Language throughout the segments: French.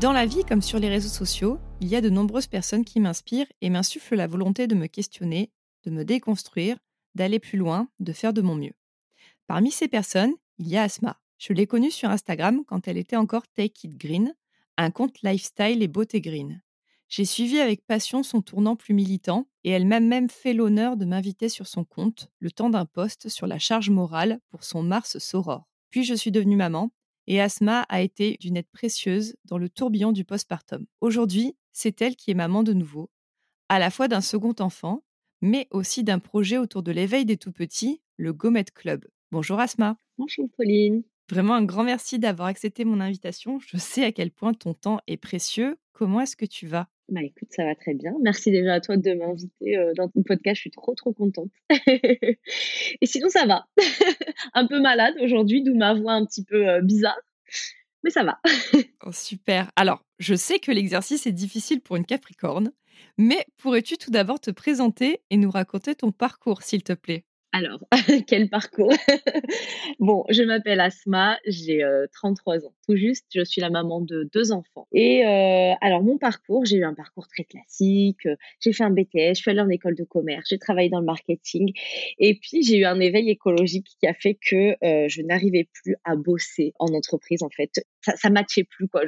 Dans la vie comme sur les réseaux sociaux, il y a de nombreuses personnes qui m'inspirent et m'insufflent la volonté de me questionner, de me déconstruire, d'aller plus loin, de faire de mon mieux. Parmi ces personnes, il y a Asma. Je l'ai connue sur Instagram quand elle était encore Take It Green, un compte lifestyle et beauté green. J'ai suivi avec passion son tournant plus militant et elle m'a même fait l'honneur de m'inviter sur son compte le temps d'un post sur la charge morale pour son Mars Soror. Puis je suis devenue maman et Asma a été d'une aide précieuse dans le tourbillon du postpartum. Aujourd'hui, c'est elle qui est maman de nouveau, à la fois d'un second enfant, mais aussi d'un projet autour de l'éveil des tout-petits, le Gomet Club. Bonjour Asma. Bonjour Pauline. Vraiment un grand merci d'avoir accepté mon invitation. Je sais à quel point ton temps est précieux. Comment est-ce que tu vas? Bah écoute, ça va très bien. Merci déjà à toi de m'inviter euh, dans ton podcast. Je suis trop trop contente. Et sinon, ça va. un peu malade aujourd'hui, d'où ma voix un petit peu euh, bizarre. Mais ça va. oh, super. Alors, je sais que l'exercice est difficile pour une Capricorne, mais pourrais-tu tout d'abord te présenter et nous raconter ton parcours, s'il te plaît? Alors, quel parcours? Bon, je m'appelle Asma, j'ai 33 euh, ans, tout juste. Je suis la maman de deux enfants. Et euh, alors, mon parcours, j'ai eu un parcours très classique. J'ai fait un BTS, je suis allée en école de commerce, j'ai travaillé dans le marketing. Et puis, j'ai eu un éveil écologique qui a fait que euh, je n'arrivais plus à bosser en entreprise, en fait. Ça, ça matchait plus, quoi.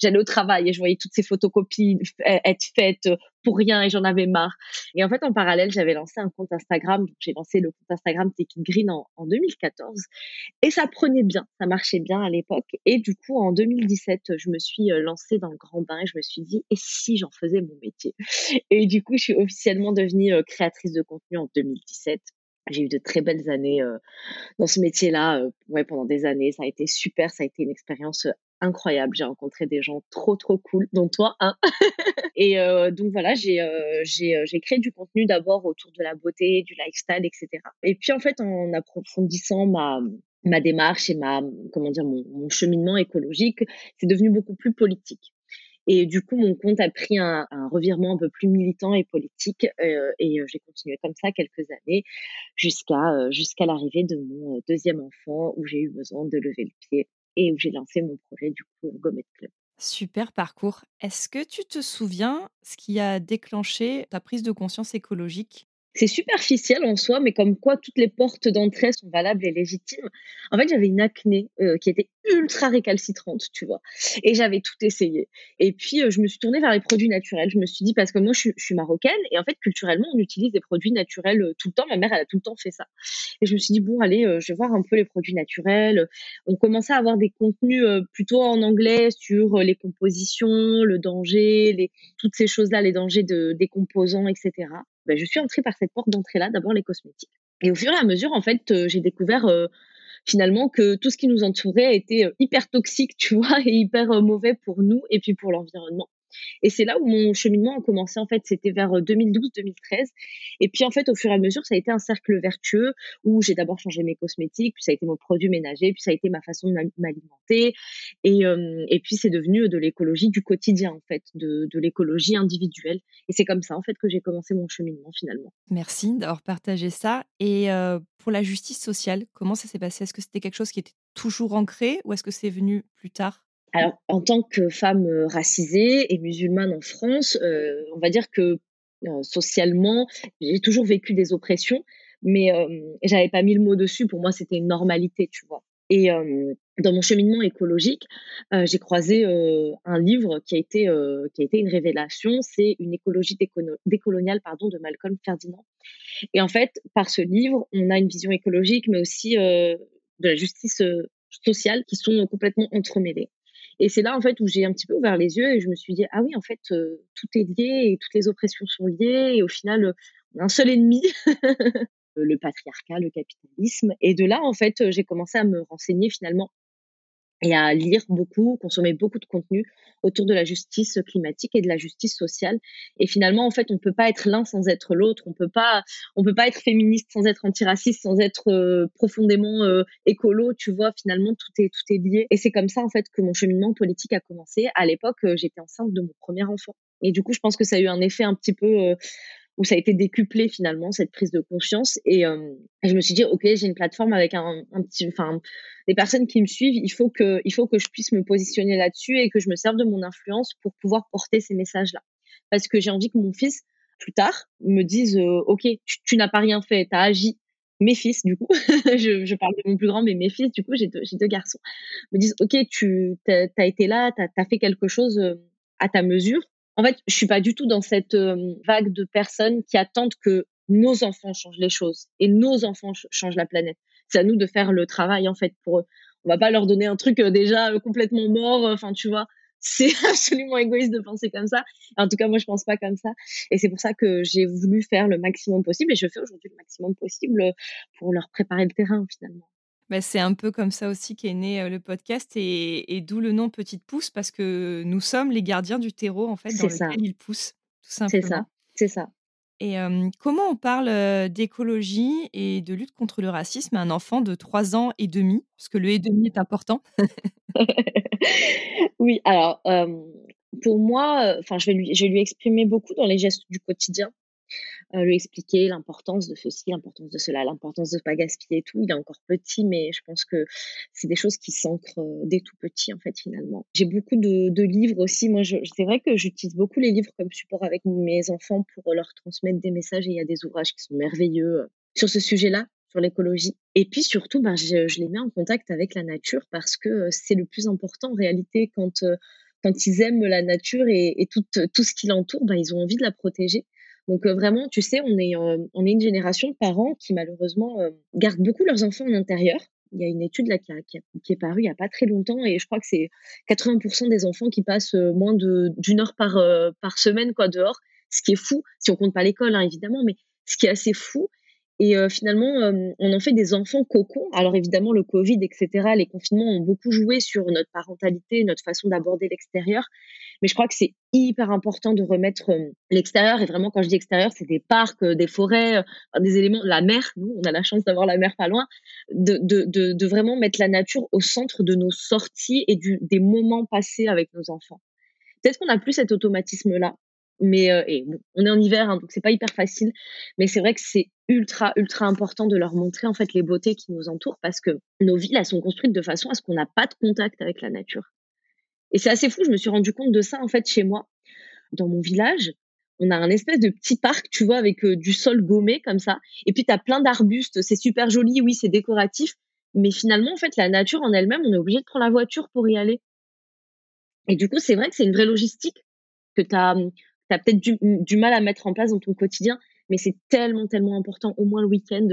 J'allais au travail et je voyais toutes ces photocopies être faites pour rien et j'en avais marre. Et en fait, en parallèle, j'avais lancé un compte Instagram. J'ai lancé le compte Instagram Taking Green en, en 2014 et ça prenait bien, ça marchait bien à l'époque. Et du coup, en 2017, je me suis euh, lancée dans le grand bain et je me suis dit, et si j'en faisais mon métier? Et du coup, je suis officiellement devenue euh, créatrice de contenu en 2017 j'ai eu de très belles années euh, dans ce métier-là, ouais, pendant des années. Ça a été super, ça a été une expérience incroyable. J'ai rencontré des gens trop trop cool, dont toi. Hein et euh, donc voilà, j'ai euh, j'ai euh, j'ai créé du contenu d'abord autour de la beauté, du lifestyle, etc. Et puis en fait, en approfondissant ma ma démarche et ma comment dire mon, mon cheminement écologique, c'est devenu beaucoup plus politique. Et du coup, mon compte a pris un, un revirement un peu plus militant et politique. Euh, et j'ai continué comme ça quelques années jusqu'à jusqu'à l'arrivée de mon deuxième enfant où j'ai eu besoin de lever le pied et où j'ai lancé mon projet du coup Gomet Club. Super parcours. Est-ce que tu te souviens ce qui a déclenché ta prise de conscience écologique? C'est superficiel en soi, mais comme quoi toutes les portes d'entrée sont valables et légitimes. En fait, j'avais une acné euh, qui était ultra récalcitrante, tu vois. Et j'avais tout essayé. Et puis, euh, je me suis tournée vers les produits naturels. Je me suis dit, parce que moi, je, suis marocaine, et en fait, culturellement, on utilise des produits naturels euh, tout le temps. Ma mère, elle a tout le temps fait ça. Et je me suis dit, bon, allez, je vais voir un peu les produits naturels. On commençait à avoir des contenus plutôt en anglais sur les compositions, le danger, toutes ces choses-là, les dangers de, des composants, etc. Ben, je suis entrée par cette porte d'entrée-là, d'abord les cosmétiques. Et au fur et à mesure, en fait, euh, j'ai découvert euh, finalement que tout ce qui nous entourait était euh, hyper toxique, tu vois, et hyper mauvais pour nous et puis pour l'environnement. Et c'est là où mon cheminement a commencé, en fait, c'était vers 2012-2013. Euh, et puis, en fait, au fur et à mesure, ça a été un cercle vertueux où j'ai d'abord changé mes cosmétiques, puis ça a été mon produit ménager, puis ça a été ma façon de m'alimenter. Et, euh, et puis, c'est devenu de l'écologie du quotidien, en fait, de, de l'écologie individuelle. Et c'est comme ça, en fait, que j'ai commencé mon cheminement, finalement. Merci d'avoir partagé ça. Et euh, pour la justice sociale, comment ça s'est passé? Est-ce que c'était quelque chose qui était toujours ancré ou est-ce que c'est venu plus tard? Alors, en tant que femme euh, racisée et musulmane en France, euh, on va dire que euh, socialement, j'ai toujours vécu des oppressions, mais j'avais pas mis le mot dessus. Pour moi, c'était une normalité, tu vois. Et dans mon cheminement écologique, j'ai croisé un livre qui a été qui a été une révélation. C'est une écologie décoloniale pardon de Malcolm Ferdinand. Et en fait, par ce livre, on a une vision écologique, mais aussi de la justice sociale qui sont complètement entremêlées. Et c'est là en fait où j'ai un petit peu ouvert les yeux et je me suis dit ah oui en fait tout est lié et toutes les oppressions sont liées et au final on a un seul ennemi le patriarcat, le capitalisme. Et de là, en fait, j'ai commencé à me renseigner finalement et à lire beaucoup, consommer beaucoup de contenu autour de la justice climatique et de la justice sociale. Et finalement, en fait, on peut pas être l'un sans être l'autre. On peut pas, on peut pas être féministe sans être antiraciste, sans être euh, profondément euh, écolo. Tu vois, finalement, tout est tout est lié. Et c'est comme ça, en fait, que mon cheminement politique a commencé. À l'époque, euh, j'étais enceinte de mon premier enfant. Et du coup, je pense que ça a eu un effet un petit peu où ça a été décuplé finalement cette prise de conscience. Et, euh, je me suis dit ok j'ai une plateforme avec un, petit enfin des personnes qui me suivent. Il faut que il faut que je puisse me positionner là-dessus et que je me serve de mon influence pour pouvoir porter ces messages là parce que j'ai envie que mon fils plus tard me dise euh, ok tu, n'as pas rien fait tu as agi. Mes fils du coup je, je, parle de mon plus grand mais mes fils du coup j'ai deux, deux garçons. Me disent ok tu as, été là tu as, fait quelque chose euh, à ta mesure en fait, je suis pas du tout dans cette euh, vague de personnes qui attendent que nos enfants changent les choses et nos enfants changent la planète. C'est à nous de faire le travail en fait pour eux. On va pas leur donner un truc euh, déjà euh, complètement mort. Enfin, tu vois, c'est absolument égoïste de penser comme ça. En tout cas, moi, je pense pas comme ça. Et c'est pour ça que j'ai voulu faire le maximum possible et je fais aujourd'hui le maximum possible pour leur préparer le terrain finalement. Bah, c'est un peu comme ça aussi qu'est né le podcast et, d'où le nom Petite Pousse parce que nous sommes les gardiens du terreau en fait dans lequel il pousse tout simplement. C'est ça, c'est ça. Et comment on parle d'écologie et de lutte contre le racisme à un enfant de 3 ans et demi? Parce que le et demi est important. oui, alors pour moi, enfin je vais lui, je vais lui exprimer beaucoup dans les gestes du quotidien. Euh, lui expliquer l'importance de ceci, l'importance de cela, l'importance de ne pas gaspiller tout. Il est encore petit, mais je pense que c'est des choses qui s'ancrent euh, dès tout petit, en fait, finalement. J'ai beaucoup de, livres aussi. Moi, c'est vrai que j'utilise beaucoup les livres comme support avec mes enfants pour leur transmettre des messages et il y a des ouvrages qui sont merveilleux euh, sur ce sujet-là sur l'écologie. Et puis surtout, ben, je, les mets en contact avec la nature parce que c'est le plus important en réalité quand, quand ils aiment la nature et, tout, tout ce qui l'entoure, ben, ils ont envie de la protéger. Donc euh, vraiment, tu sais, on est, euh, on est une génération de parents qui malheureusement euh, gardent beaucoup leurs enfants en intérieur. Il y a une étude là qui, est parue il n'y a pas très longtemps et je crois que c'est 80% des enfants qui passent moins d'une heure par, par semaine quoi dehors, ce qui est fou, si on compte pas l'école hein, évidemment, mais ce qui est assez fou. Et finalement, on en fait des enfants cocons. Alors évidemment, le Covid, etc., les confinements ont beaucoup joué sur notre parentalité, notre façon d'aborder l'extérieur. Mais je crois que c'est hyper important de remettre l'extérieur. Et vraiment, quand je dis extérieur, c'est des parcs, des forêts, des éléments, la mer. Nous, on a la chance d'avoir la mer pas loin. De, de, de, de, vraiment mettre la nature au centre de nos sorties et du, des moments passés avec nos enfants. Peut-être qu'on n'a plus cet automatisme-là. Mais et on est en hiver, hein, donc c'est pas hyper facile. Mais c'est vrai que c'est ultra, ultra important de leur montrer en fait les beautés qui nous entourent parce que nos villes, elles sont construites de façon à ce qu'on n'a pas de contact avec la nature. Et c'est assez fou, je me suis rendu compte de ça en fait chez moi. Dans mon village, on a un espèce de petit parc, tu vois, avec du sol gommé comme ça. Et puis tu as plein d'arbustes, c'est super joli, oui, c'est décoratif. Mais finalement, en fait, la nature en elle-même, on est obligé de prendre la voiture pour y aller. Et du coup, c'est vrai que c'est une vraie logistique que tu as, as peut-être du, du, mal à mettre en place dans ton quotidien mais c'est tellement, tellement important, au moins le week-end,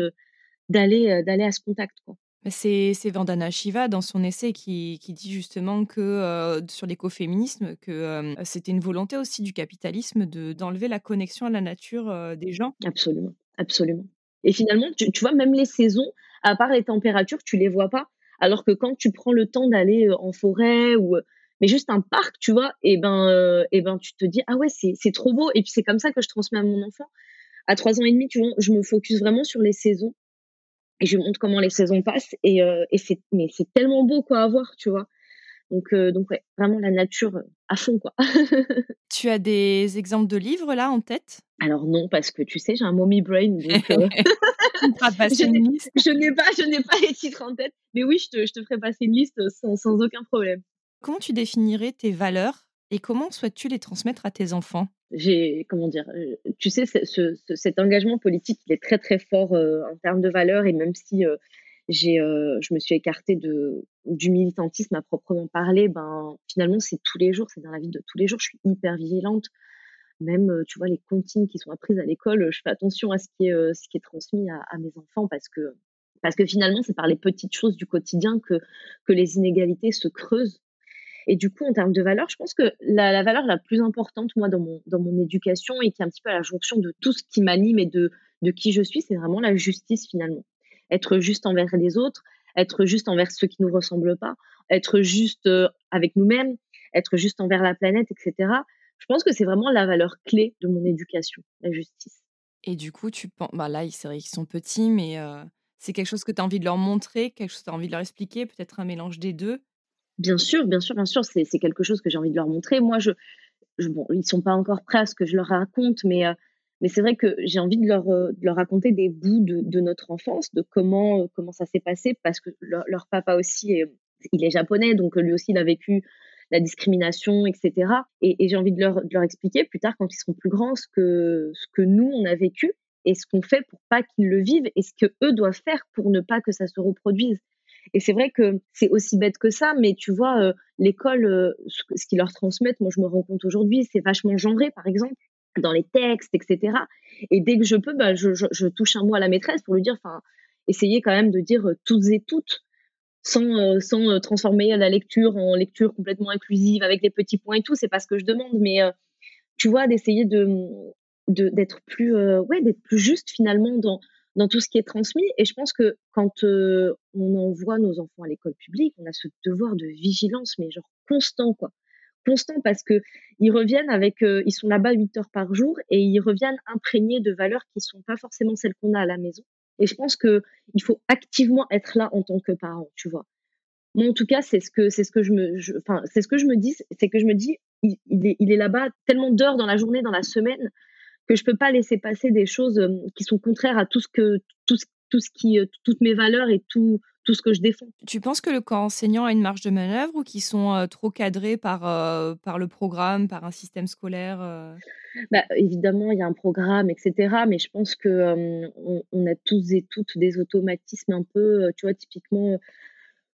d'aller euh, d'aller à ce contact. Quoi. C'est, Vandana Shiva dans son essai qui, qui dit justement que euh, sur l'écoféminisme, que euh, c'était une volonté aussi du capitalisme de, d'enlever la connexion à la nature des gens. Absolument, absolument. Et finalement, tu, tu, vois, même les saisons, à part les températures, tu les vois pas. Alors que quand tu prends le temps d'aller en forêt ou mais juste un parc, tu vois, et ben, et ben, tu te dis ah ouais, c'est, trop beau. Et puis c'est comme ça que je transmets à mon enfant à trois ans et demi, tu vois, je me focus vraiment sur les saisons et je montre comment les saisons passent et, euh, et c'est mais c'est tellement beau quoi à voir, tu vois. Donc euh, donc ouais, vraiment la nature euh, à fond quoi. tu as des exemples de livres là en tête? Alors non parce que tu sais, j'ai un mommy brain donc je n'ai pas je n'ai pas les titres en tête, mais oui, je te, je te ferai passer une liste sans, sans aucun problème. Comment tu définirais tes valeurs et comment souhaites-tu les transmettre à tes enfants? J'ai comment dire euh, tu sais ce, cet engagement politique il est très très fort euh, en termes de valeurs et même si euh, j'ai, je me suis écartée du militantisme à proprement parler. Ben, finalement, c'est tous les jours, c'est dans la vie de tous les jours. Je suis hyper vigilante. Même, tu vois, les comptines qui sont apprises à l'école, je fais attention à ce qui est, transmis à, mes enfants parce que, parce que finalement, c'est par les petites choses du quotidien que les inégalités se creusent. Et du coup, en termes de valeur, je pense que la, valeur la plus importante, moi, dans mon, dans mon éducation et qui est un petit peu à la jonction de tout ce qui m'anime et de, de qui je suis, c'est vraiment la justice finalement. Être juste envers les autres, être juste envers ceux qui ne nous ressemblent pas, être juste euh, avec nous-mêmes, être juste envers la planète, etc. Je pense que c'est vraiment la valeur clé de mon éducation, la justice. Et du coup, tu penses, bah là, c'est vrai qu'ils sont petits, mais euh, c'est quelque chose que tu as envie de leur montrer, quelque chose que tu as envie de leur expliquer, peut-être un mélange des deux Bien sûr, bien sûr, bien sûr, c'est quelque chose que j'ai envie de leur montrer. Moi, je, je ils sont pas encore prêts à ce que je leur raconte, mais euh, c'est vrai que j'ai envie de leur, euh, raconter des bouts de, notre enfance, de comment, euh, comment ça s'est passé, parce que leur, papa aussi, il est japonais, donc lui aussi, il a vécu la discrimination, etc. Et, j'ai envie de leur, de leur expliquer plus tard, quand ils seront plus grands, ce que, ce que nous, on a vécu et ce qu'on fait pour pas qu'ils le vivent et ce que eux doivent faire pour ne pas que ça se reproduise. Et c'est vrai que c'est aussi bête que ça, mais tu vois, euh, l'école, euh, ce, qu'ils leur transmettent, moi je me rends compte aujourd'hui, c'est vachement genré, par exemple, dans les textes, etc. Et dès que je peux, bah, je, touche un mot à la maîtresse pour lui dire, enfin, essayez quand même de dire euh, toutes et toutes, sans, sans transformer la lecture en lecture complètement inclusive avec des petits points et tout. C'est pas ce que je demande, mais tu vois, d'essayer de d'être plus ouais d'être plus juste finalement dans dans tout ce qui est transmis. Et je pense que quand on envoie nos enfants à l'école publique, on a ce devoir de vigilance, mais genre constant, quoi. Constant parce que ils reviennent avec, ils sont là-bas 8 heures par jour et ils reviennent imprégnés de valeurs qui sont pas forcément celles qu'on a à la maison. Et je pense que il faut activement être là en tant que parent, tu vois. Moi, en tout cas, c'est ce que c'est ce que je me, enfin, c'est ce que je me dis, c'est que je me dis, il est là-bas tellement d'heures dans la journée, dans la semaine, que je peux pas laisser passer des choses euh, qui sont contraires à tout ce que tout ce, tout ce qui euh, toutes mes valeurs et tout tout ce que je défends. Tu penses que le corps enseignant a une marge de manœuvre ou qu'ils sont euh, trop cadrés par, par le programme, par un système scolaire bah, Évidemment, il y a un programme, etc. Mais je pense que on, a tous et toutes des automatismes un peu, tu vois, typiquement,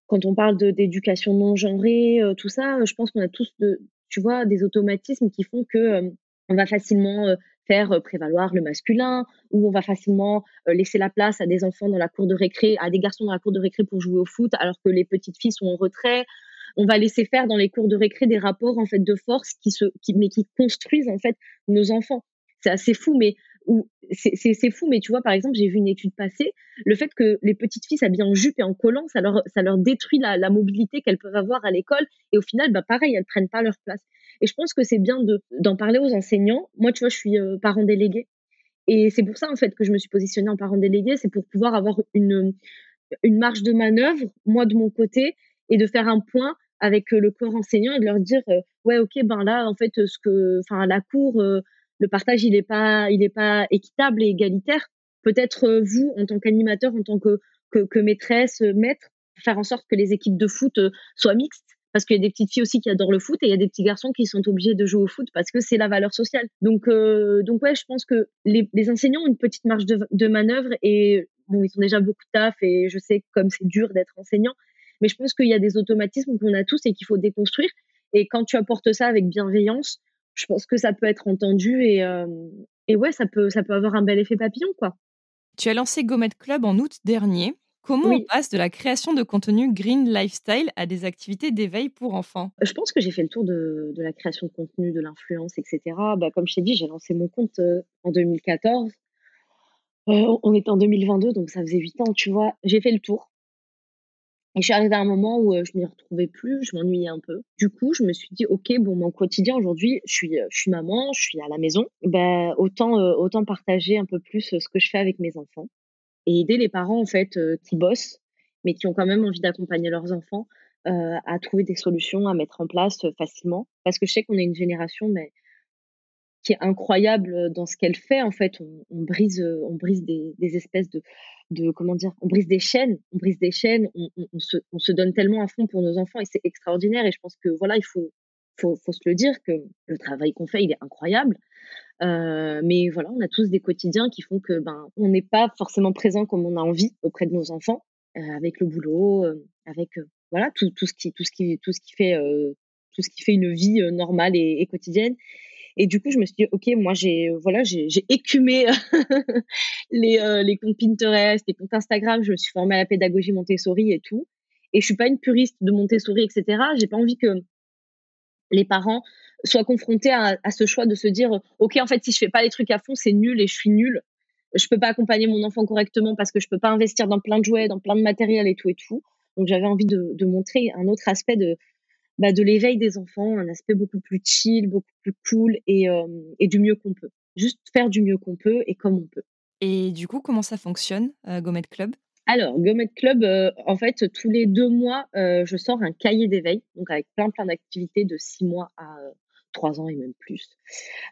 quand on parle d'éducation non genrée, tout ça, je pense qu'on a tous, de, tu vois, des automatismes qui font que on va facilement faire euh, prévaloir le masculin, où on va facilement euh, laisser la place à des enfants dans la cour de récré, à des garçons dans la cour de récré pour jouer au foot, alors que les petites filles sont en retrait. On va laisser faire dans les cours de récré des rapports en fait de force qui se, qui, mais qui construisent en fait nos enfants. C'est assez fou, mais c'est fou, mais tu vois, par exemple, j'ai vu une étude passer, le fait que les petites filles s'habillent en jupe et en collant, ça leur, ça leur détruit la, la mobilité qu'elles peuvent avoir à l'école, et au final, bah, pareil, elles prennent pas leur place. Et je pense que c'est bien de d'en parler aux enseignants. Moi, tu vois, je suis euh, parent délégué. Et c'est pour ça, en fait, que je me suis positionnée en parent délégué. C'est pour pouvoir avoir une, une marge de manœuvre, moi, de mon côté, et de faire un point avec euh, le corps enseignant et de leur dire, euh, ouais, OK, ben là, en fait, ce que, enfin, la cour, le partage, il n'est pas, est pas équitable et égalitaire. Peut-être vous, en tant qu'animateur, en tant que, que maîtresse, maître, faire en sorte que les équipes de foot soient mixtes parce qu'il y a des petites filles aussi qui adorent le foot et il y a des petits garçons qui sont obligés de jouer au foot parce que c'est la valeur sociale. Donc, euh, donc ouais, je pense que les, enseignants ont une petite marge de, de manœuvre et bon, ils ont déjà beaucoup de taf et je sais comme c'est dur d'être enseignant, mais je pense qu'il y a des automatismes qu'on a tous et qu'il faut déconstruire. Et quand tu apportes ça avec bienveillance, je pense que ça peut être entendu et, euh, et ouais, ça peut, ça peut avoir un bel effet papillon, quoi. Tu as lancé Gomet Club en août dernier. Comment on passe de la création de contenu green lifestyle à des activités d'éveil pour enfants? Je pense que j'ai fait le tour de, de, la création de contenu, de l'influence, etc. Bah, comme je t'ai dit, j'ai lancé mon compte euh, en 2014. Euh, on était en 2022, donc ça faisait 8 ans, tu vois. J'ai fait le tour. Et je suis arrivée à un moment où euh, je m'y retrouvais plus, je m'ennuyais un peu. Du coup, je me suis dit, ok, bon, mon quotidien aujourd'hui, je suis, je suis maman, je suis à la maison, bah, autant, autant partager un peu plus ce que je fais avec mes enfants et aider les parents en fait euh, qui bossent mais qui ont quand même envie d'accompagner leurs enfants euh, à trouver des solutions à mettre en place euh, facilement. Parce que je sais qu'on est une génération mais qui est incroyable dans ce qu'elle fait en fait. On, brise on brise des, espèces de comment dire on brise des chaînes on brise des chaînes on se donne tellement à fond pour nos enfants et c'est extraordinaire. Et je pense que voilà il faut faut, faut se le dire que le travail qu'on fait il est incroyable euh, mais voilà, on a tous des quotidiens qui font que ben on n'est pas forcément présent comme on a envie auprès de nos enfants. avec le boulot, avec voilà tout, tout, ce qui tout ce qui tout ce qui fait tout ce qui fait une vie normale et, quotidienne. Et du coup, je me suis dit, ok, moi j'ai voilà j'ai écumé les, les comptes Pinterest, les comptes Instagram. Je me suis formée à la pédagogie Montessori et tout. Et je suis pas une puriste de Montessori, etc. J'ai pas envie que les parents soient confrontés à, ce choix de se dire, ok, en fait, si je fais pas les trucs à fond, c'est nul et je suis nulle je peux pas accompagner mon enfant correctement parce que je peux pas investir dans plein de jouets, dans plein de matériel et tout et tout. Donc j'avais envie de, montrer un autre aspect de bah, de l'éveil des enfants, un aspect beaucoup plus chill, beaucoup plus cool et, euh, et du mieux qu'on peut. Juste faire du mieux qu'on peut et comme on peut. Et du coup, comment ça fonctionne, euh, Gomet Club? Alors, Gomet Club, euh, en fait, tous les deux mois, euh, je sors un cahier d'éveil, donc avec plein plein d'activités de six mois à trois ans et même plus.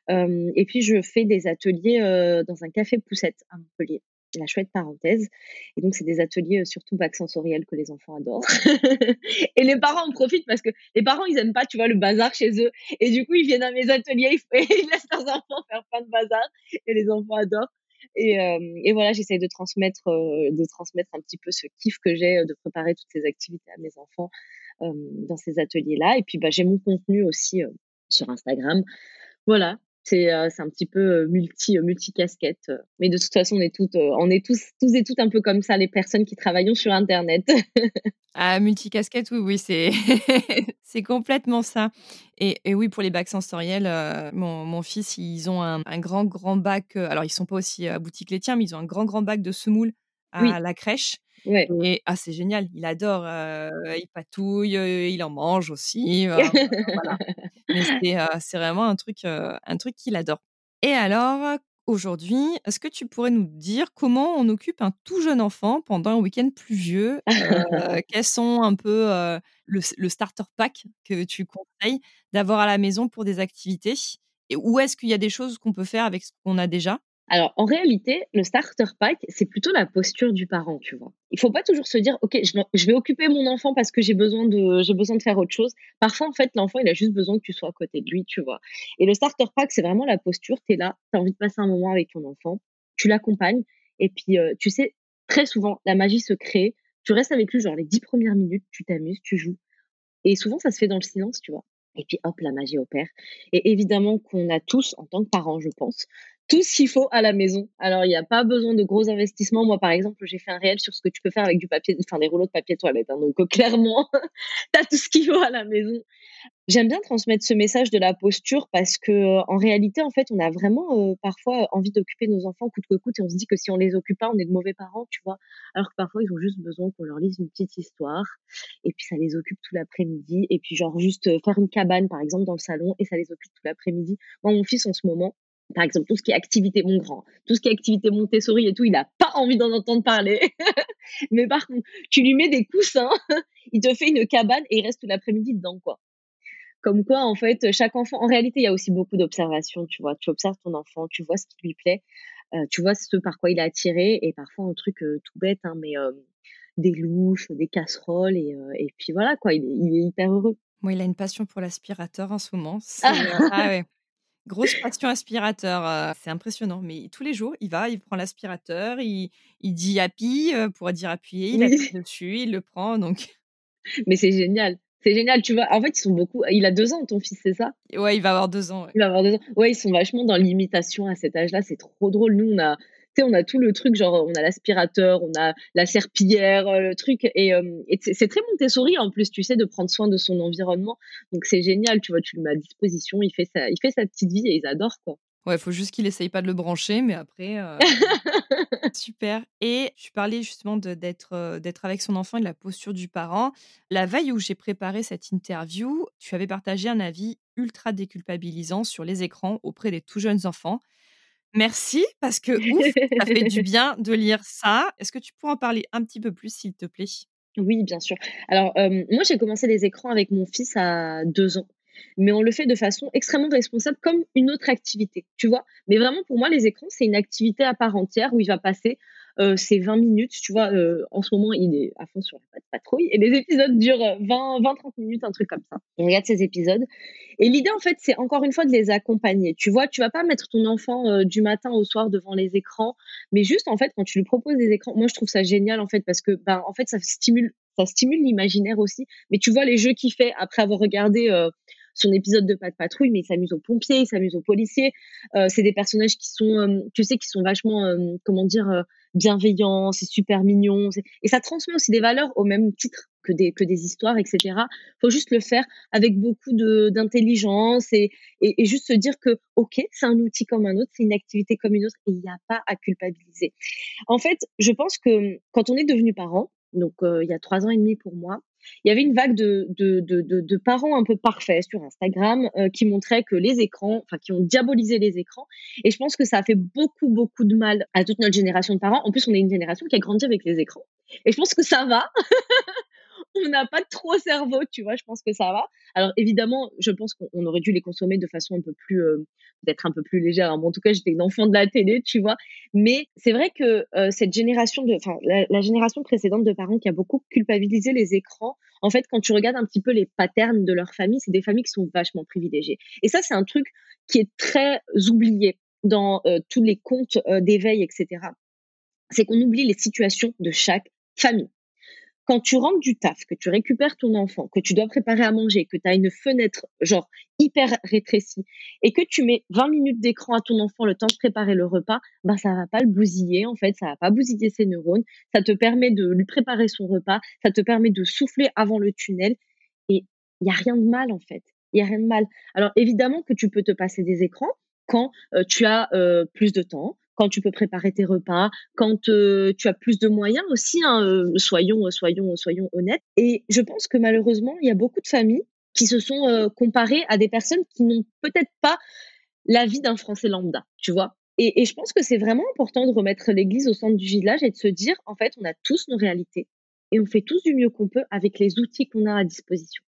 Euh, et puis, je fais des ateliers euh, dans un café poussette à Montpellier. La chouette parenthèse. Et donc, c'est des ateliers euh, surtout bac sensoriel que les enfants adorent. et les parents en profitent parce que les parents, ils aiment pas, tu vois, le bazar chez eux. Et du coup, ils viennent à mes ateliers et ils laissent leurs enfants faire plein de bazar. Et les enfants adorent. Et, euh, voilà, j'essaye de transmettre, de transmettre un petit peu ce kiff que j'ai de préparer toutes ces activités à mes enfants euh, dans ces ateliers-là. Et puis, bah, j'ai mon contenu aussi sur Instagram. Voilà, c'est euh, un petit peu euh, multi euh, multi casquette mais de toute façon on est toutes on est tous tous et toutes un peu comme ça les personnes qui travaillent sur internet. Ah multi casquette oui oui c'est c'est complètement ça. Et, et, oui pour les bacs sensoriels mon, mon, fils ils ont un, un, grand grand bac alors ils sont pas aussi à boutique laitière mais ils ont un grand grand bac de semoule à la crèche et ah, c'est génial, il adore, il patouille, il en mange aussi. voilà. c'est vraiment un truc, un truc qu'il adore. Et alors, aujourd'hui, est-ce que tu pourrais nous dire comment on occupe un tout jeune enfant pendant un week-end pluvieux? Quels sont un peu le, le, starter pack que tu conseilles d'avoir à la maison pour des activités? Et où est-ce qu'il y a des choses qu'on peut faire avec ce qu'on a déjà? Alors, en réalité, le starter pack, c'est plutôt la posture du parent, tu vois. Il faut pas toujours se dire, OK, je vais occuper mon enfant parce que j'ai besoin de, j'ai besoin de faire autre chose. Parfois, en fait, l'enfant, il a juste besoin que tu sois à côté de lui, tu vois. Et le starter pack, c'est vraiment la posture. Tu es là, tu as envie de passer un moment avec ton enfant, tu l'accompagnes. Et puis, euh, tu sais, très souvent, la magie se crée. Tu restes avec lui, genre, les dix premières minutes, tu t'amuses, tu joues. Et souvent, ça se fait dans le silence, tu vois. Et puis hop, la magie opère. Et évidemment qu'on a tous, en tant que parents, je pense, tout ce qu'il faut à la maison. Alors, il n'y a pas besoin de gros investissements. Moi, par exemple, j'ai fait un réel sur ce que tu peux faire avec du papier, enfin des rouleaux de papier toilette. Hein. donc, clairement, tu as tout ce qu'il faut à la maison. J'aime bien transmettre ce message de la posture parce que, euh, en réalité, en fait, on a vraiment euh, parfois envie d'occuper nos enfants coûte que coûte et on se dit que si on les occupe pas, on est de mauvais parents, tu vois. Alors que parfois, ils ont juste besoin qu'on leur lise une petite histoire et puis ça les occupe tout l'après-midi et puis genre juste euh, faire une cabane, par exemple, dans le salon et ça les occupe tout l'après-midi. Moi, mon fils, en ce moment, par exemple, tout ce qui est activité, mon grand, tout ce qui est activité Montessori et tout, il n'a pas envie d'en entendre parler. Mais par contre, tu lui mets des coussins, il te fait une cabane et il reste tout l'après-midi dedans, quoi. Comme quoi, en fait, chaque enfant, en réalité, il y a aussi beaucoup d'observation, tu vois. Tu observes ton enfant, tu vois ce qui lui plaît, euh, tu vois ce par quoi il est attiré et parfois un truc euh, tout bête, hein, mais euh, des louches, des casseroles et, et puis voilà, quoi, il est, il est hyper heureux. Moi, il a une passion pour l'aspirateur en ce moment. ah ouais. Grosse passion aspirateur, c'est impressionnant. Mais tous les jours, il va, il prend l'aspirateur, il, il dit happy pour dire appuyer, il appuie dessus, il le prend. Donc, Mais c'est génial. C'est génial, tu vois. En fait, ils sont beaucoup. Il a deux ans, ton fils, c'est ça? Ouais, il va avoir deux ans. Il va avoir deux ans. Ouais, ils sont vachement dans l'imitation à cet âge-là. C'est trop drôle. Nous, on a, on a tout le truc, genre, on a l'aspirateur, on a la serpillière, euh, le truc. Et, euh, c'est très Montessori, en plus, tu sais, de prendre soin de son environnement. Donc, c'est génial, tu vois, tu le mets à disposition, il fait sa, il fait sa petite vie et ils adorent, quoi. Ouais, il faut juste qu'il essaye pas de le brancher, mais après, euh, super. Et tu parlais justement d'être d'être avec son enfant et de la posture du parent. La veille où j'ai préparé cette interview, tu avais partagé un avis ultra déculpabilisant sur les écrans auprès des tout jeunes enfants. Merci, parce que ça fait du bien de lire ça. Est-ce que tu pourrais en parler un petit peu plus, s'il te plaît? Oui, bien sûr. Alors, moi, j'ai commencé les écrans avec mon fils à deux ans. Mais on le fait de façon extrêmement responsable, comme une autre activité, tu vois? Mais vraiment, pour moi, les écrans, c'est une activité à part entière où il va passer c'est 20 minutes, tu vois. en ce moment, il est à fond sur la patrouille et les épisodes durent 20, 20, 30 minutes, un truc comme ça. On regarde ces épisodes. Et l'idée, en fait, c'est encore une fois de les accompagner. Tu vois, tu vas pas mettre ton enfant du matin au soir devant les écrans, mais juste, en fait, quand tu lui proposes des écrans, moi, je trouve ça génial, en fait, parce que, ben, en fait, ça stimule, ça stimule l'imaginaire aussi. Mais tu vois les jeux qu'il fait après avoir regardé son épisode de Pas de patrouille, mais il s'amuse aux pompiers, il s'amuse aux policiers. Euh, c'est des personnages qui sont, euh, tu sais, qui sont vachement, euh, comment dire, bienveillants, c'est super mignon. Et ça transmet aussi des valeurs au même titre que des, que des histoires, etc. faut juste le faire avec beaucoup d'intelligence et, et, et, juste se dire que, OK, c'est un outil comme un autre, c'est une activité comme une autre et il n'y a pas à culpabiliser. En fait, je pense que quand on est devenu parent, donc il y a trois ans et demi pour moi, il y avait une vague de, de, de, de, parents un peu parfaits sur Instagram euh, qui montraient que les écrans, enfin qui ont diabolisé les écrans. Et je pense que ça a fait beaucoup, beaucoup de mal à toute notre génération de parents. En plus, on est une génération qui a grandi avec les écrans. Et je pense que ça va. on n'a pas trop cerveau, tu vois, je pense que ça va. Alors évidemment, je pense qu'on aurait dû les consommer de façon un peu plus, euh, peut-être un peu plus légère. en tout cas, j'étais une enfant de la télé, tu vois. Mais c'est vrai que euh, cette génération de, enfin, la, génération précédente de parents qui a beaucoup culpabilisé les écrans, en fait, quand tu regardes un petit peu les patterns de leur famille, c'est des familles qui sont vachement privilégiées. Et ça, c'est un truc qui est très oublié dans euh, tous les comptes d'éveil, etc. C'est qu'on oublie les situations de chaque famille quand tu rentres du taf, que tu récupères ton enfant, que tu dois préparer à manger, que tu as une fenêtre genre hyper rétrécie et que tu mets 20 minutes d'écran à ton enfant le temps de préparer le repas, ben ça va pas le bousiller en fait, ça va pas bousiller ses neurones, ça te permet de lui préparer son repas, ça te permet de souffler avant le tunnel et il y a rien de mal en fait. Il y a rien de mal. Alors évidemment que tu peux te passer des écrans quand euh, tu as euh, plus de temps, quand tu peux préparer tes repas, quand euh, tu as plus de moyens aussi, hein, euh, soyons, soyons, soyons honnêtes. Et je pense que malheureusement, il y a beaucoup de familles qui se sont euh, comparées à des personnes qui n'ont peut-être pas la vie d'un Français lambda, tu vois. Et je pense que c'est vraiment important de remettre l'église au centre du village et de se dire, en fait, on a tous nos réalités et on fait tous du mieux qu'on peut avec les outils qu'on a à disposition.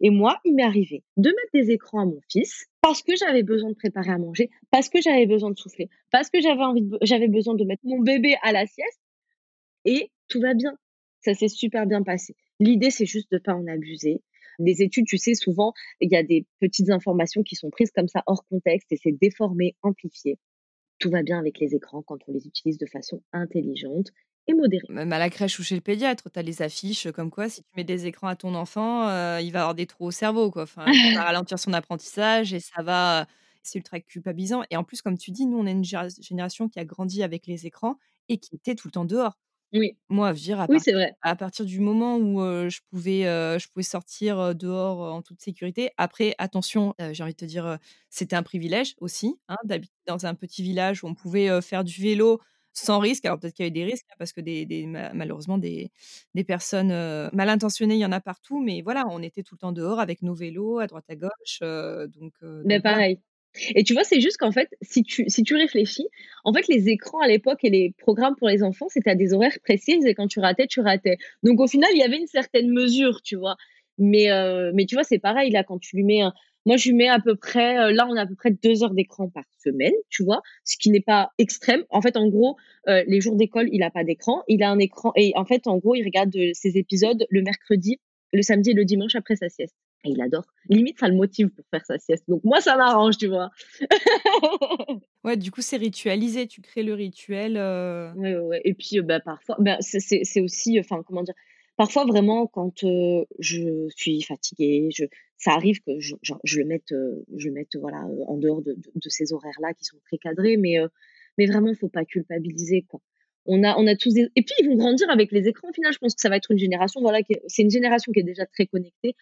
Et moi, il m'est arrivé de mettre des écrans à mon fils parce que j'avais besoin de préparer à manger, parce que j'avais besoin de souffler, parce que j'avais envie, j'avais besoin de mettre mon bébé à la sieste. Et tout va bien. Ça s'est super bien passé. L'idée, c'est juste de pas en abuser. Les études, tu sais, souvent, il y a des petites informations qui sont prises comme ça hors contexte et c'est déformé, amplifié. Tout va bien avec les écrans quand on les utilise de façon intelligente modéré. Même à la crèche ou chez le pédiatre, tu as les affiches comme quoi si tu mets des écrans à ton enfant, euh, il va avoir des trous au cerveau. Quoi. Enfin, ça va ralentir son apprentissage et ça va. C'est ultra culpabilisant. Et en plus, comme tu dis, nous, on est une génération qui a grandi avec les écrans et qui était tout le temps dehors. Oui. Moi, je dire, à, oui, c'est vrai. à partir du moment où euh, je, pouvais, euh, je pouvais sortir dehors en toute sécurité, après, attention, j'ai envie de te dire, c'était un privilège aussi hein, d'habiter dans un petit village où on pouvait faire du vélo sans risque. Alors peut-être qu'il y avait des risques hein, parce que des, malheureusement des, des personnes mal intentionnées, il y en a partout. Mais voilà, on était tout le temps dehors avec nos vélos à droite à gauche. donc, mais pareil. Et tu vois, c'est juste qu'en fait, si tu, si tu réfléchis, en fait, les écrans à l'époque et les programmes pour les enfants, c'était à des horaires précis et quand tu ratais, tu ratais. Donc au final, il y avait une certaine mesure, tu vois. Mais, mais tu vois, c'est pareil, là, quand tu lui mets un, moi, je lui mets à peu près, euh, là, on a à peu près deux heures d'écran par semaine, tu vois, ce qui n'est pas extrême. En fait, en gros, euh, les jours d'école, il n'a pas d'écran. Il a un écran et en fait, en gros, il regarde euh, ses épisodes le mercredi, le samedi et le dimanche après sa sieste. Et il adore. Limite, ça le motive pour faire sa sieste. Donc moi, ça m'arrange, tu vois. ouais, du coup, c'est ritualisé. Tu crées le rituel. Ouais, ouais, Et puis, bah, parfois, bah, c'est aussi, enfin, comment dire, parfois vraiment quand je suis fatiguée, ça arrive que je, le mette, je le mette voilà en dehors de, ces horaires-là qui sont très cadrés, mais mais vraiment faut pas culpabiliser quoi. On a on a tous et puis ils vont grandir avec les écrans. Au final, je pense que ça va être une génération voilà c'est une génération qui est déjà très connectée.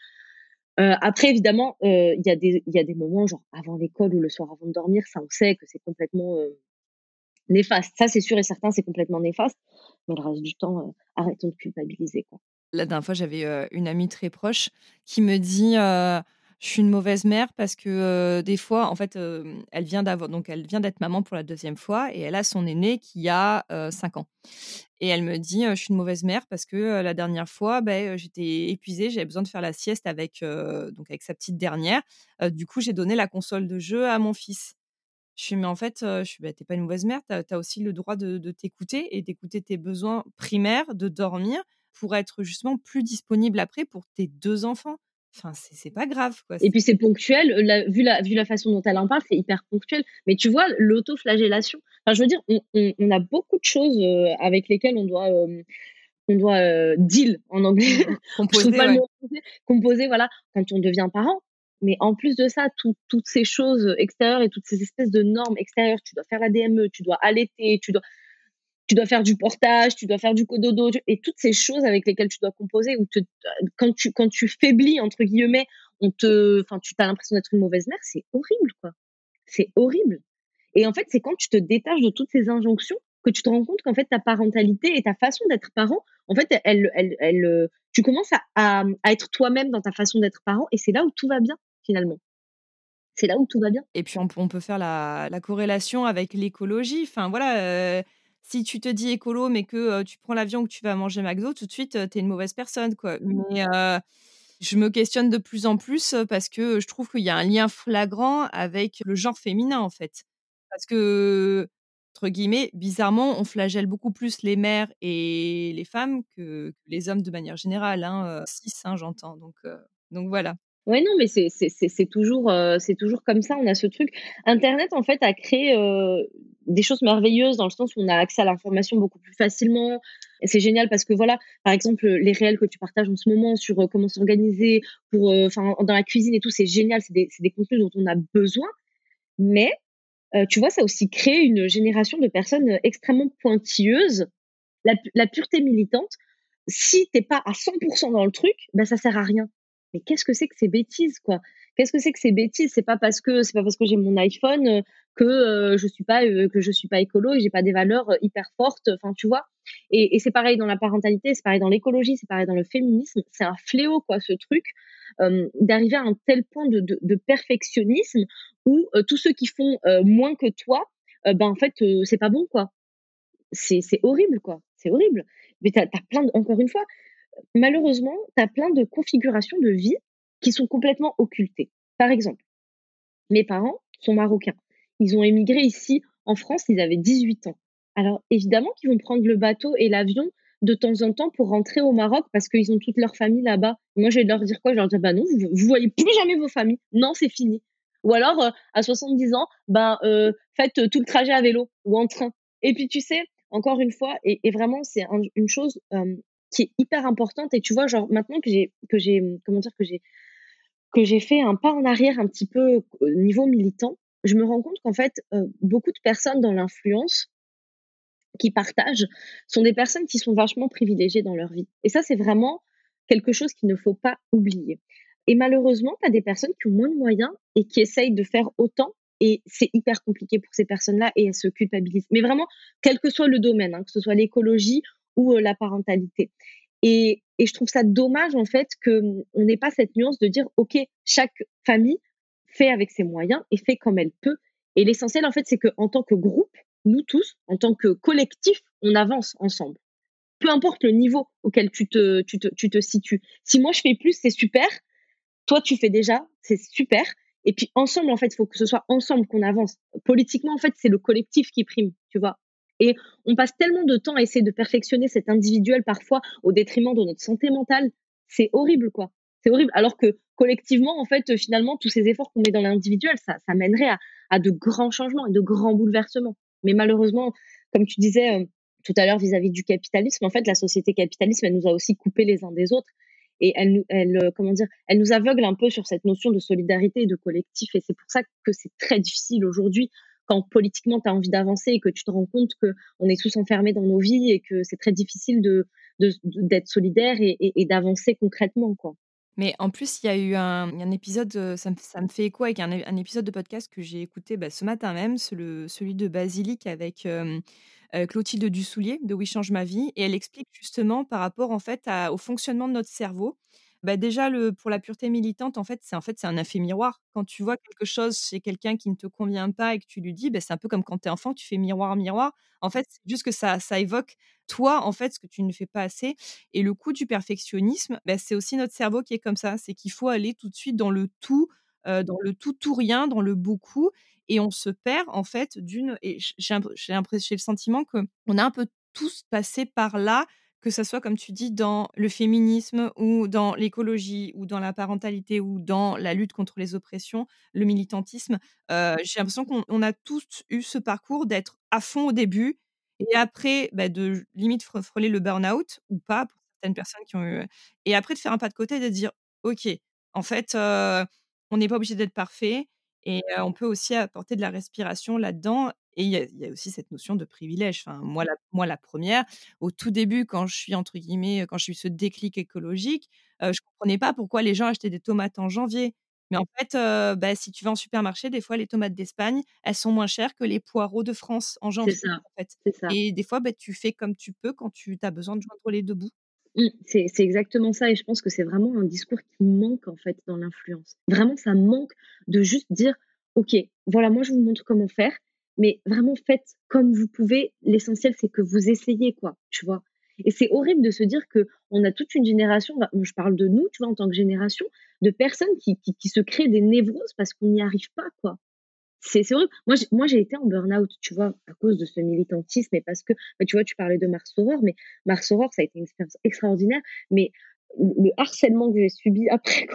Euh, après, évidemment, il y, a des, y a des moments, genre avant l'école ou le soir avant de dormir, ça on sait que c'est complètement néfaste. Ça, c'est sûr et certain, c'est complètement néfaste. Mais le reste du temps, arrêtons de culpabiliser. Quoi. La dernière fois, j'avais une amie très proche qui me dit je suis une mauvaise mère parce que des fois, en fait, elle vient d'avoir, donc elle vient d'être maman pour la deuxième fois et elle a son aîné qui a 5 ans. Et elle me dit je suis une mauvaise mère parce que la dernière fois, ben, j'étais épuisée, j'avais besoin de faire la sieste avec donc avec sa petite dernière. du coup, j'ai donné la console de jeu à mon fils. Je suis, mais en fait, je suis, bah, t'es pas une mauvaise mère, tu as, aussi le droit de, de t'écouter et d'écouter tes besoins primaires, de dormir, pour être justement plus disponible après pour tes deux enfants. Enfin, c'est pas grave. Quoi. Et puis c'est ponctuel, la, vu, la, vu la façon dont elle en parle, c'est hyper ponctuel. Mais tu vois, l'autoflagellation, enfin, je veux dire, on, on, a beaucoup de choses avec lesquelles on doit, on doit deal en anglais. Composer, Composer, voilà, quand on devient parent. Mais en plus de ça, toutes ces choses extérieures et toutes ces espèces de normes extérieures, tu dois faire la DME, tu dois allaiter, tu dois, tu dois faire du portage, tu dois faire du cododo, et toutes ces choses avec lesquelles tu dois composer, ou quand, tu, quand tu faiblis, entre guillemets, on te, tu as l'impression d'être une mauvaise mère, c'est horrible, quoi. C'est horrible. Et en fait, c'est quand tu te détaches de toutes ces injonctions que tu te rends compte qu'en fait, ta parentalité et ta façon d'être parent, en fait, elle, elle, elle, tu commences à, à être toi-même dans ta façon d'être parent, et c'est là où tout va bien finalement. C'est là où tout va bien. Et puis on, peut faire la, corrélation avec l'écologie. Enfin voilà, euh, si tu te dis écolo mais que euh, tu prends l'avion que tu vas manger McDo, tout de suite tu es une mauvaise personne quoi. Mais je me questionne de plus en plus parce que je trouve qu'il y a un lien flagrant avec le genre féminin en fait. Parce que entre guillemets, bizarrement, on flagelle beaucoup plus les mères et les femmes que, les hommes de manière générale. Hein, cis, hein, j'entends. Donc, donc voilà. Ouais, non, mais c'est toujours, euh, c'est toujours comme ça. On a ce truc. Internet, en fait, a créé euh, des choses merveilleuses dans le sens où on a accès à l'information beaucoup plus facilement. C'est génial parce que voilà, par exemple, les réels que tu partages en ce moment sur euh, comment s'organiser pour, enfin, dans la cuisine et tout, c'est génial. C'est des, des, contenus dont on a besoin. Mais tu vois, ça a aussi créé une génération de personnes extrêmement pointilleuses. La, pureté militante, si t'es pas à 100% dans le truc, ben ça sert à rien mais qu'est-ce que c'est que ces bêtises quoi? Qu'est-ce que c'est que ces bêtises? C'est pas parce que c'est pas parce que j'ai mon iPhone euh, que euh, je suis pas euh, que je suis pas écolo et j'ai pas des valeurs hyper fortes. Enfin, tu vois? Et, et c'est pareil dans la parentalité, c'est pareil dans l'écologie, c'est pareil dans le féminisme. C'est un fléau quoi, ce truc d'arriver à un tel point de, de, de perfectionnisme où tous ceux qui font moins que toi, ben en fait c'est pas bon quoi. C'est horrible quoi. C'est horrible. Mais t'as as plein de, encore une fois, malheureusement, tu as plein de configurations de vie qui sont complètement occultées. Par exemple, mes parents sont marocains. Ils ont émigré ici en France, ils avaient 18 ans. Alors évidemment qu'ils vont prendre le bateau et l'avion de temps en temps pour rentrer au Maroc parce qu'ils ont toute leur famille là-bas. Moi, je vais leur dire quoi? Je leur dire, bah non, vous, vous voyez plus jamais vos familles. Non, c'est fini. Ou alors, euh, à 70 ans, euh, faites tout le trajet à vélo ou en train. Et puis, tu sais, encore une fois, et, vraiment, c'est une chose, euh, qui est hyper importante. Et tu vois, genre maintenant que j'ai que j'ai comment dire que j'ai que j'ai fait un pas en arrière un petit peu au niveau militant, je me rends compte qu'en fait euh, beaucoup de personnes dans l'influence qui partagent sont des personnes qui sont vachement privilégiées dans leur vie. Et ça, c'est vraiment quelque chose qu'il ne faut pas oublier. Et malheureusement, tu as des personnes qui ont moins de moyens et qui essayent de faire autant. Et c'est hyper compliqué pour ces personnes-là et elles se culpabilisent. Mais vraiment, quel que soit le domaine, hein, que ce soit l'écologie ou la parentalité. Et, et, je trouve ça dommage en fait qu'on n'ait pas cette nuance de dire ok chaque famille fait avec ses moyens et fait comme elle peut. Et l'essentiel en fait c'est que en tant que groupe, nous tous, en tant que collectif, on avance ensemble. Peu importe le niveau auquel tu te, tu te, tu te situes. Si moi je fais plus, c'est super. Toi tu fais déjà, c'est super. Et puis ensemble en fait, il faut que ce soit ensemble qu'on avance. Politiquement en fait, c'est le collectif qui prime, tu vois. Et on passe tellement de temps à essayer de perfectionner cet individuel parfois au détriment de notre santé mentale. C'est horrible, quoi. C'est horrible. Alors que collectivement, en fait, finalement, tous ces efforts qu'on met dans l'individuel, ça, mènerait à, de grands changements et de grands bouleversements. Mais malheureusement, comme tu disais euh, tout à l'heure vis-à-vis du capitalisme, en fait, la société capitaliste, elle nous a aussi coupés les uns des autres et elle, euh, comment dire, elle nous aveugle un peu sur cette notion de solidarité et de collectif. Et c'est pour ça que c'est très difficile aujourd'hui quand politiquement tu as envie d'avancer et que tu te rends compte qu'on est tous enfermés dans nos vies et que c'est très difficile de, d'être solidaire et, d'avancer concrètement. quoi. Mais en plus, il y a eu un, épisode, euh, ça me, fait écho avec un, épisode de podcast que j'ai écouté bah, ce matin même, celui de Basilic avec euh, euh, Clotilde Dussoulier de Oui Change ma vie. Et elle explique justement par rapport en fait au fonctionnement de notre cerveau bah, déjà le pour la pureté militante, en fait, c'est en fait, c'est un effet miroir. Quand tu vois quelque chose chez quelqu'un qui ne te convient pas et que tu lui dis, bah, c'est un peu comme quand tu es enfant, tu fais miroir, miroir. En fait, juste que ça ça évoque toi, en fait, ce que tu ne fais pas assez et le coup du perfectionnisme, bah, c'est aussi notre cerveau qui est comme ça. C'est qu'il faut aller tout de suite dans le tout, dans le tout, tout, rien, dans le beaucoup et on se perd en fait d'une. Et j'ai l'impression, le sentiment que on a un peu tous passé par là que ça soit, comme tu dis, dans le féminisme ou dans l'écologie ou dans la parentalité ou dans la lutte contre les oppressions, le militantisme. Euh, j'ai l'impression qu'on a tous eu ce parcours d'être à fond au début et après bah, de limite frôler le burn-out ou pas pour certaines personnes qui ont eu. Et après de faire un pas de côté et de dire, OK, en fait, euh, on n'est pas obligé d'être parfait et on peut aussi apporter de la respiration là-dedans et il y, a aussi cette notion de privilège. Enfin, moi, la, moi, la première, au tout début, quand je suis, entre guillemets, quand j'ai eu ce déclic écologique, je ne comprenais pas pourquoi les gens achetaient des tomates en janvier. Mais en fait, bah, si tu vas en supermarché, des fois, les tomates d'Espagne, elles sont moins chères que les poireaux de France en janvier. Ça, en fait. ça. Et des fois, bah, tu fais comme tu peux quand tu as besoin de joindre les deux bouts. Mmh, c'est exactement ça. Et je pense que c'est vraiment un discours qui manque, en fait, dans l'influence. Vraiment, ça manque de juste dire, OK, voilà, moi, je vous montre comment faire mais vraiment faites comme vous pouvez. L'essentiel, c'est que vous essayez, quoi, tu vois. Et c'est horrible de se dire que on a toute une génération, je parle de nous, tu vois, en tant que génération, de personnes qui, qui, se créent des névroses parce qu'on n'y arrive pas, quoi. C'est horrible. Moi, moi, j'ai été en burn-out, tu vois, à cause de ce militantisme et parce que, bah, tu vois, tu parlais de Mars Aurore, mais Mars Aurore, ça a été une expérience extraordinaire, mais le harcèlement que j'ai subi après,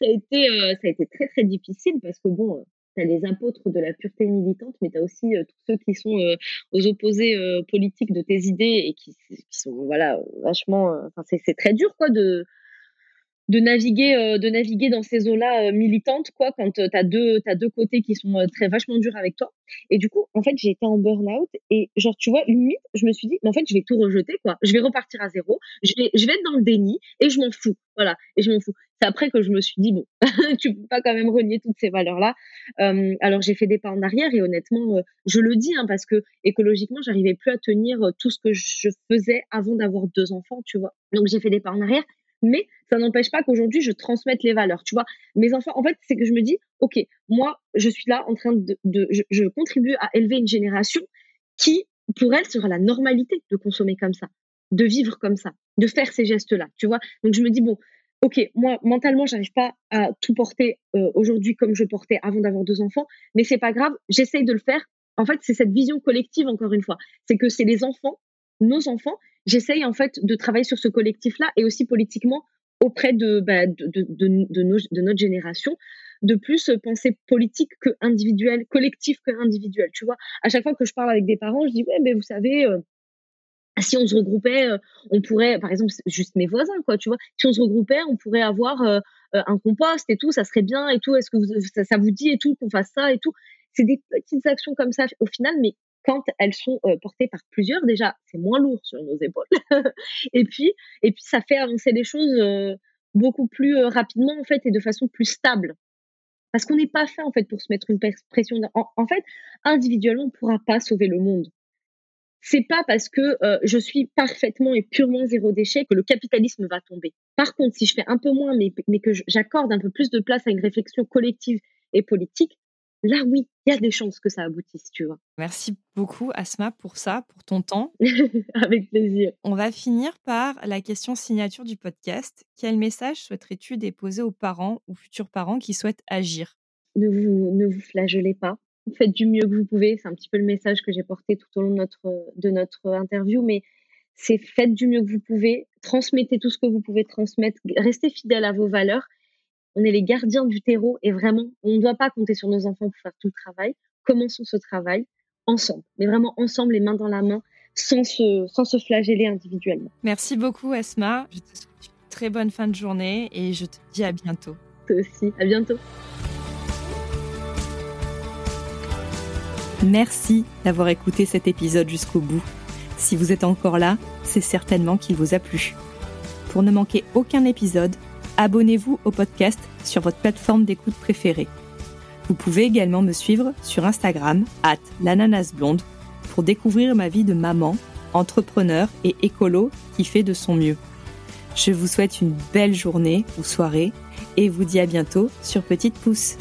ça a été, euh, ça a été très, très difficile parce que, bon, tu as les apôtres de la pureté militante, mais tu as aussi euh, tous ceux qui sont euh, aux opposés euh, politiques de tes idées et qui, qui sont voilà vachement. Enfin, c'est très dur quoi de de naviguer euh, de naviguer dans ces eaux-là euh, militantes quoi quand euh, tu as deux deux côtés qui sont très vachement durs avec toi. Et du coup en fait j'ai été en burn-out et genre tu vois limite je me suis dit mais en fait je vais tout rejeter quoi. Je vais repartir à zéro. Je vais je vais être dans le déni et je m'en fous. Voilà. Et je m'en fous. C'est après que je me suis dit bon tu peux pas quand même renier toutes ces valeurs là alors j'ai fait des pas en arrière et honnêtement je le dis hein, parce que écologiquement j'arrivais plus à tenir tout ce que je faisais avant d'avoir deux enfants tu vois. Donc j'ai fait des pas en arrière mais ça n'empêche pas qu'aujourd'hui je transmette les valeurs. Tu vois, mes enfants, en fait, c'est que je me dis, ok, moi, je suis là en train de, je, contribue à élever une génération qui, pour elle, sera la normalité de consommer comme ça, de vivre comme ça, de faire ces gestes-là. Tu vois, donc je me dis bon. Ok, moi mentalement, j'arrive pas à tout porter euh, aujourd'hui comme je portais avant d'avoir deux enfants, mais c'est pas grave, j'essaye de le faire. En fait, c'est cette vision collective encore une fois, c'est que c'est les enfants, nos enfants, j'essaye en fait de travailler sur ce collectif-là et aussi politiquement auprès de, bah, de, de, de, de, notre génération, de plus penser politique que individuel, collectif que individuel. Tu vois, à chaque fois que je parle avec des parents, je dis ouais, mais vous savez. Euh, si on se regroupait, euh, on pourrait, par exemple, juste mes voisins, quoi, tu vois. Si on se regroupait, on pourrait avoir euh, un compost et tout, ça serait bien et tout. Est-ce que ça, vous dit et tout qu'on fasse ça et tout? C'est des petites actions comme ça au final, mais quand elles sont euh, portées par plusieurs, déjà, c'est moins lourd sur nos épaules. et puis, et puis, ça fait avancer les choses euh, beaucoup plus euh, rapidement en fait et de façon plus stable. Parce qu'on n'est pas fait en fait pour se mettre une pression. En, fait, individuellement, on ne pourra pas sauver le monde. C'est pas parce que je suis parfaitement et purement zéro déchet que le capitalisme va tomber. Par contre, si je fais un peu moins, mais, mais que j'accorde un peu plus de place à une réflexion collective et politique, là oui, il y a des chances que ça aboutisse, tu vois. Merci beaucoup Asma pour ça, pour ton temps. Avec plaisir. On va finir par la question signature du podcast. Quel message souhaiterais-tu déposer aux parents ou futurs parents qui souhaitent agir? Ne vous ne vous flagellez pas. Faites du mieux que vous pouvez. C'est un petit peu le message que j'ai porté tout au long de notre de notre interview, mais c'est faites du mieux que vous pouvez, transmettez tout ce que vous pouvez transmettre, restez fidèle à vos valeurs on est les gardiens du terreau et vraiment, on ne doit pas compter sur nos enfants pour faire tout le travail. Commençons ce travail ensemble, mais vraiment ensemble, les mains dans la main, sans se, sans se flageller individuellement. Merci beaucoup, Esma. Je te souhaite une très bonne fin de journée et je te dis à bientôt. Toi aussi, à bientôt. Merci d'avoir écouté cet épisode jusqu'au bout. Si vous êtes encore là, c'est certainement qu'il vous a plu. Pour ne manquer aucun épisode, abonnez-vous au podcast sur votre plateforme d'écoute préférée. Vous pouvez également me suivre sur Instagram, at l'ananasblonde, pour découvrir ma vie de maman, entrepreneur et écolo qui fait de son mieux. Je vous souhaite une belle journée ou soirée et vous dis à bientôt sur Petite Pouce.